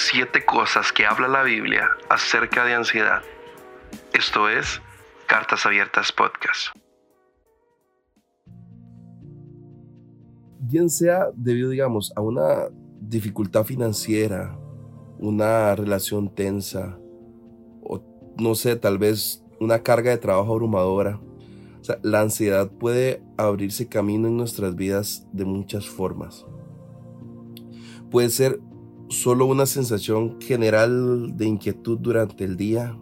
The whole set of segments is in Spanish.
siete cosas que habla la Biblia acerca de ansiedad. Esto es Cartas Abiertas Podcast. Bien sea debido, digamos, a una dificultad financiera, una relación tensa, o no sé, tal vez una carga de trabajo abrumadora. La ansiedad puede abrirse camino en nuestras vidas de muchas formas. Puede ser solo una sensación general de inquietud durante el día.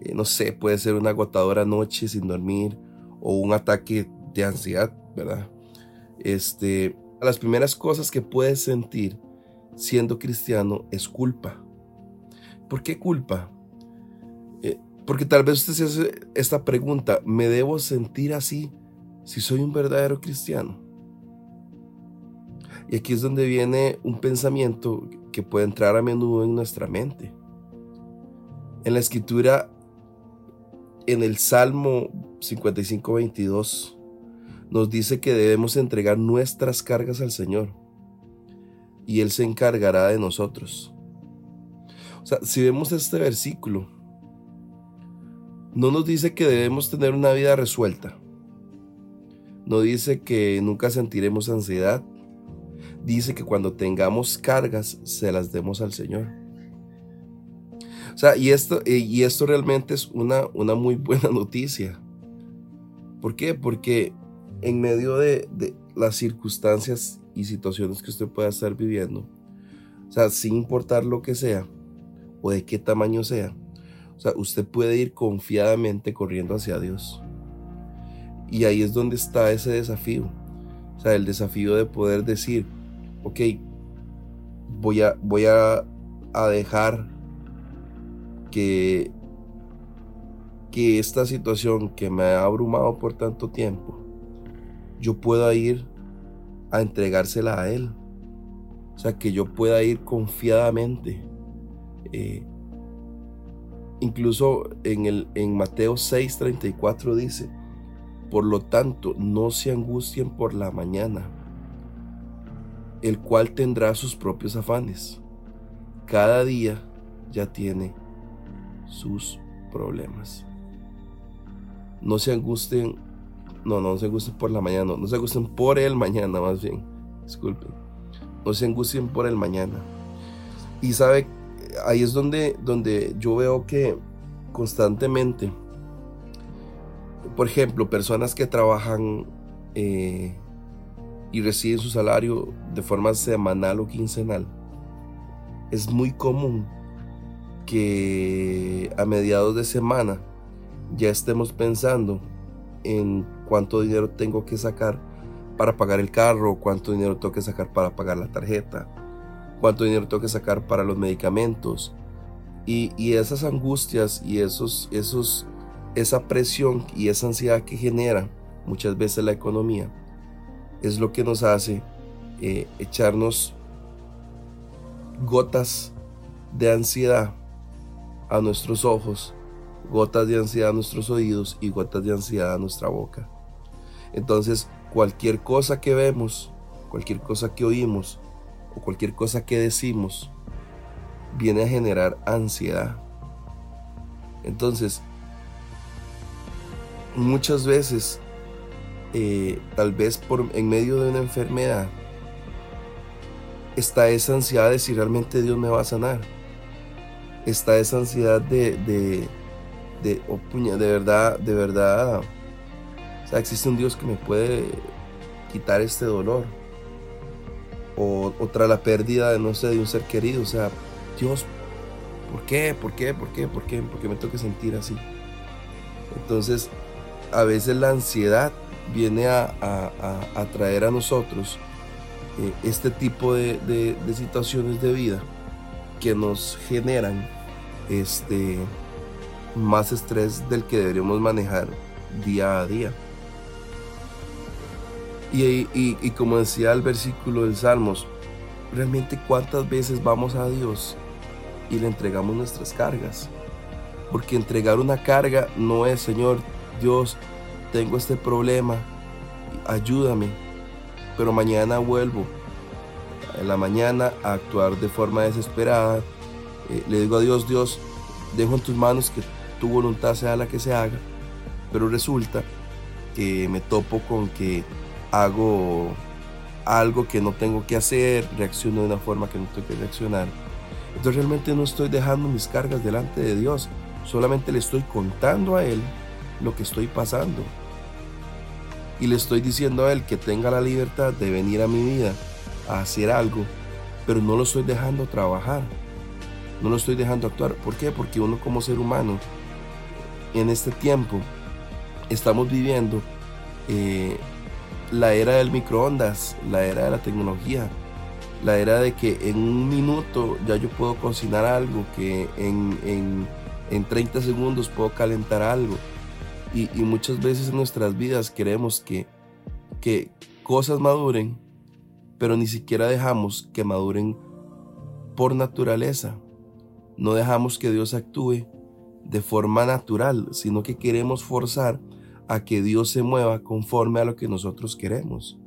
Eh, no sé, puede ser una agotadora noche sin dormir o un ataque de ansiedad, ¿verdad? Este, las primeras cosas que puedes sentir siendo cristiano es culpa. ¿Por qué culpa? Eh, porque tal vez usted se hace esta pregunta, ¿me debo sentir así si soy un verdadero cristiano? Y aquí es donde viene un pensamiento que puede entrar a menudo en nuestra mente. En la escritura, en el Salmo 55, 22, nos dice que debemos entregar nuestras cargas al Señor y Él se encargará de nosotros. O sea, si vemos este versículo, no nos dice que debemos tener una vida resuelta. No dice que nunca sentiremos ansiedad dice que cuando tengamos cargas, se las demos al Señor. O sea, y esto, eh, y esto realmente es una, una muy buena noticia. ¿Por qué? Porque en medio de, de las circunstancias y situaciones que usted pueda estar viviendo, o sea, sin importar lo que sea o de qué tamaño sea, o sea, usted puede ir confiadamente corriendo hacia Dios. Y ahí es donde está ese desafío. O sea, el desafío de poder decir, ok, voy a, voy a, dejar que, que esta situación que me ha abrumado por tanto tiempo, yo pueda ir a entregársela a Él. O sea, que yo pueda ir confiadamente. Eh, incluso en, el, en Mateo 6:34 dice, por lo tanto, no se angustien por la mañana el cual tendrá sus propios afanes. Cada día ya tiene sus problemas. No se angusten, no, no se angustien por la mañana, no, se angustien por el mañana más bien, disculpen. No se angustien por el mañana. Y sabe, ahí es donde, donde yo veo que constantemente, por ejemplo, personas que trabajan eh, y reciben su salario de forma semanal o quincenal, es muy común que a mediados de semana ya estemos pensando en cuánto dinero tengo que sacar para pagar el carro, cuánto dinero tengo que sacar para pagar la tarjeta, cuánto dinero tengo que sacar para los medicamentos. Y, y esas angustias y esos, esos, esa presión y esa ansiedad que genera muchas veces la economía es lo que nos hace eh, echarnos gotas de ansiedad a nuestros ojos, gotas de ansiedad a nuestros oídos y gotas de ansiedad a nuestra boca. Entonces, cualquier cosa que vemos, cualquier cosa que oímos o cualquier cosa que decimos, viene a generar ansiedad. Entonces, muchas veces eh, tal vez por en medio de una enfermedad, está esa ansiedad de si realmente Dios me va a sanar. Está esa ansiedad de, de, de, oh, puña, de verdad, de verdad. O sea, existe un Dios que me puede quitar este dolor. O, o tras la pérdida de, no sé, de un ser querido. O sea, Dios, ¿por qué? ¿Por qué? ¿Por qué? ¿Por qué? ¿Por qué me tengo que sentir así? Entonces, a veces la ansiedad viene a, a, traer a nosotros eh, este tipo de, situaciones de vida que nos generan este, más estrés del que deberíamos manejar día a día. Y, y, como decía el versículo del Salmos, realmente cuántas veces vamos a Dios y le entregamos nuestras cargas. Porque entregar una carga no es, Señor, Dios, tengo este problema, ayúdame, pero mañana vuelvo. en la mañana a actuar de forma desesperada. Eh, le digo a Dios, Dios, dejo en tus manos que tu voluntad sea la que se haga, pero resulta que me topo con que hago algo que no tengo que hacer, reacciono de una forma que no tengo que reaccionar. Entonces realmente no estoy dejando mis cargas delante de Dios, solamente le estoy contando a Él lo que estoy pasando. Y le estoy diciendo a Él que tenga la libertad de venir a mi vida a hacer algo, pero no lo estoy dejando trabajar, no lo estoy dejando actuar. ¿Por qué? Porque uno como ser humano, en este tiempo, estamos viviendo eh, la era del microondas, la era de la tecnología, la era de que en un minuto ya yo puedo cocinar algo, que en, 30 segundos puedo calentar algo. Y, muchas veces en nuestras vidas queremos que, que cosas maduren, pero ni siquiera dejamos que maduren por naturaleza. No dejamos que Dios actúe de forma natural, sino que queremos forzar a que Dios se mueva conforme a lo que nosotros queremos.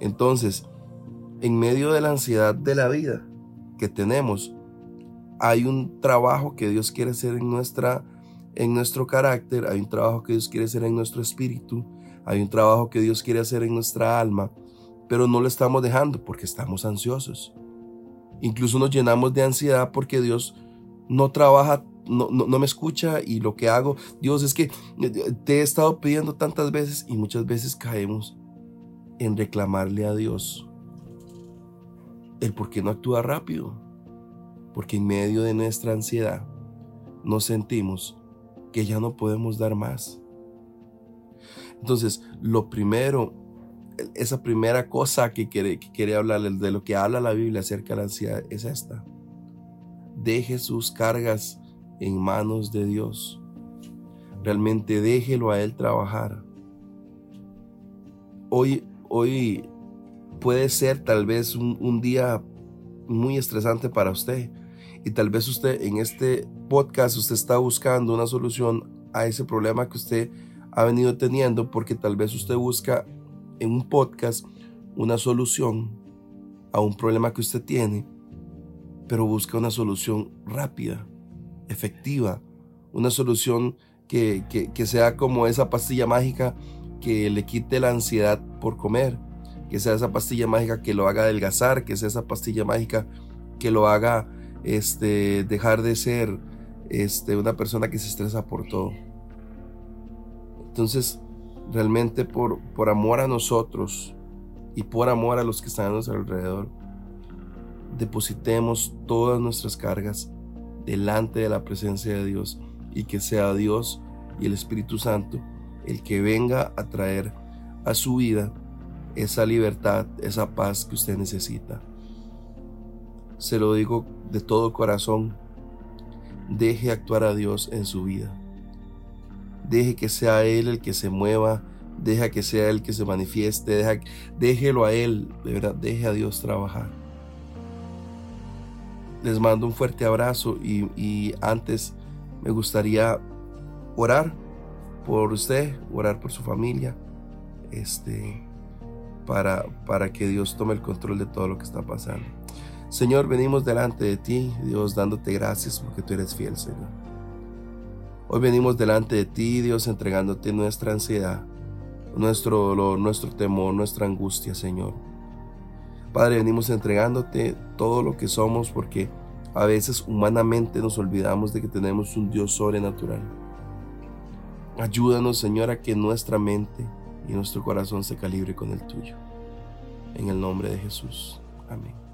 Entonces, en medio de la ansiedad de la vida que tenemos, hay un trabajo que Dios quiere hacer en, nuestra, en nuestro carácter, hay un trabajo que Dios quiere hacer en nuestro espíritu, hay un trabajo que Dios quiere hacer en nuestra alma, pero no lo estamos dejando porque estamos ansiosos. Incluso nos llenamos de ansiedad porque Dios no trabaja no, no, me escucha y lo que hago, Dios, es que te he estado pidiendo tantas veces y muchas veces caemos en reclamarle a Dios el por qué no actúa rápido. Porque en medio de nuestra ansiedad nos sentimos que ya no podemos dar más. Entonces, lo primero, esa primera cosa que quiere, que quiere hablarles de lo que habla la Biblia acerca de la ansiedad es esta. Deje sus cargas en manos de Dios. Realmente déjelo a Él trabajar. Hoy, hoy puede ser tal vez un día muy estresante para usted. Y tal vez usted en este podcast usted está buscando una solución a ese problema que usted ha venido teniendo porque tal vez usted busca en un podcast una solución a un problema que usted tiene, pero busca una solución rápida efectiva, una solución que, sea como esa pastilla mágica que le quite la ansiedad por comer, que sea esa pastilla mágica que lo haga adelgazar, que sea esa pastilla mágica que lo haga este, dejar de ser este, una persona que se estresa por todo. Entonces, realmente por, por amor a nosotros y por amor a los que están a nuestro alrededor, depositemos todas nuestras cargas delante de la presencia de Dios y que sea Dios y el Espíritu Santo el que venga a traer a su vida esa libertad, esa paz que usted necesita. Se lo digo de todo corazón, deje actuar a Dios en su vida. Deje que sea Él el que se mueva, deja que sea Él que se manifieste, deja, déjelo a Él, de verdad, deje a Dios trabajar les mando un fuerte abrazo y, antes me gustaría orar por usted, orar por su familia, este, para, para que Dios tome el control de todo lo que está pasando. Señor, venimos delante de ti, Dios, dándote gracias porque tú eres fiel, Señor. Hoy venimos delante de ti, Dios, entregándote nuestra ansiedad, nuestro dolor, nuestro temor, nuestra angustia, Señor. Padre, venimos entregándote todo lo que somos porque a veces humanamente nos olvidamos de que tenemos un Dios sobrenatural. Ayúdanos, Señor, a que nuestra mente y nuestro corazón se calibre con el tuyo. En el nombre de Jesús. Amén.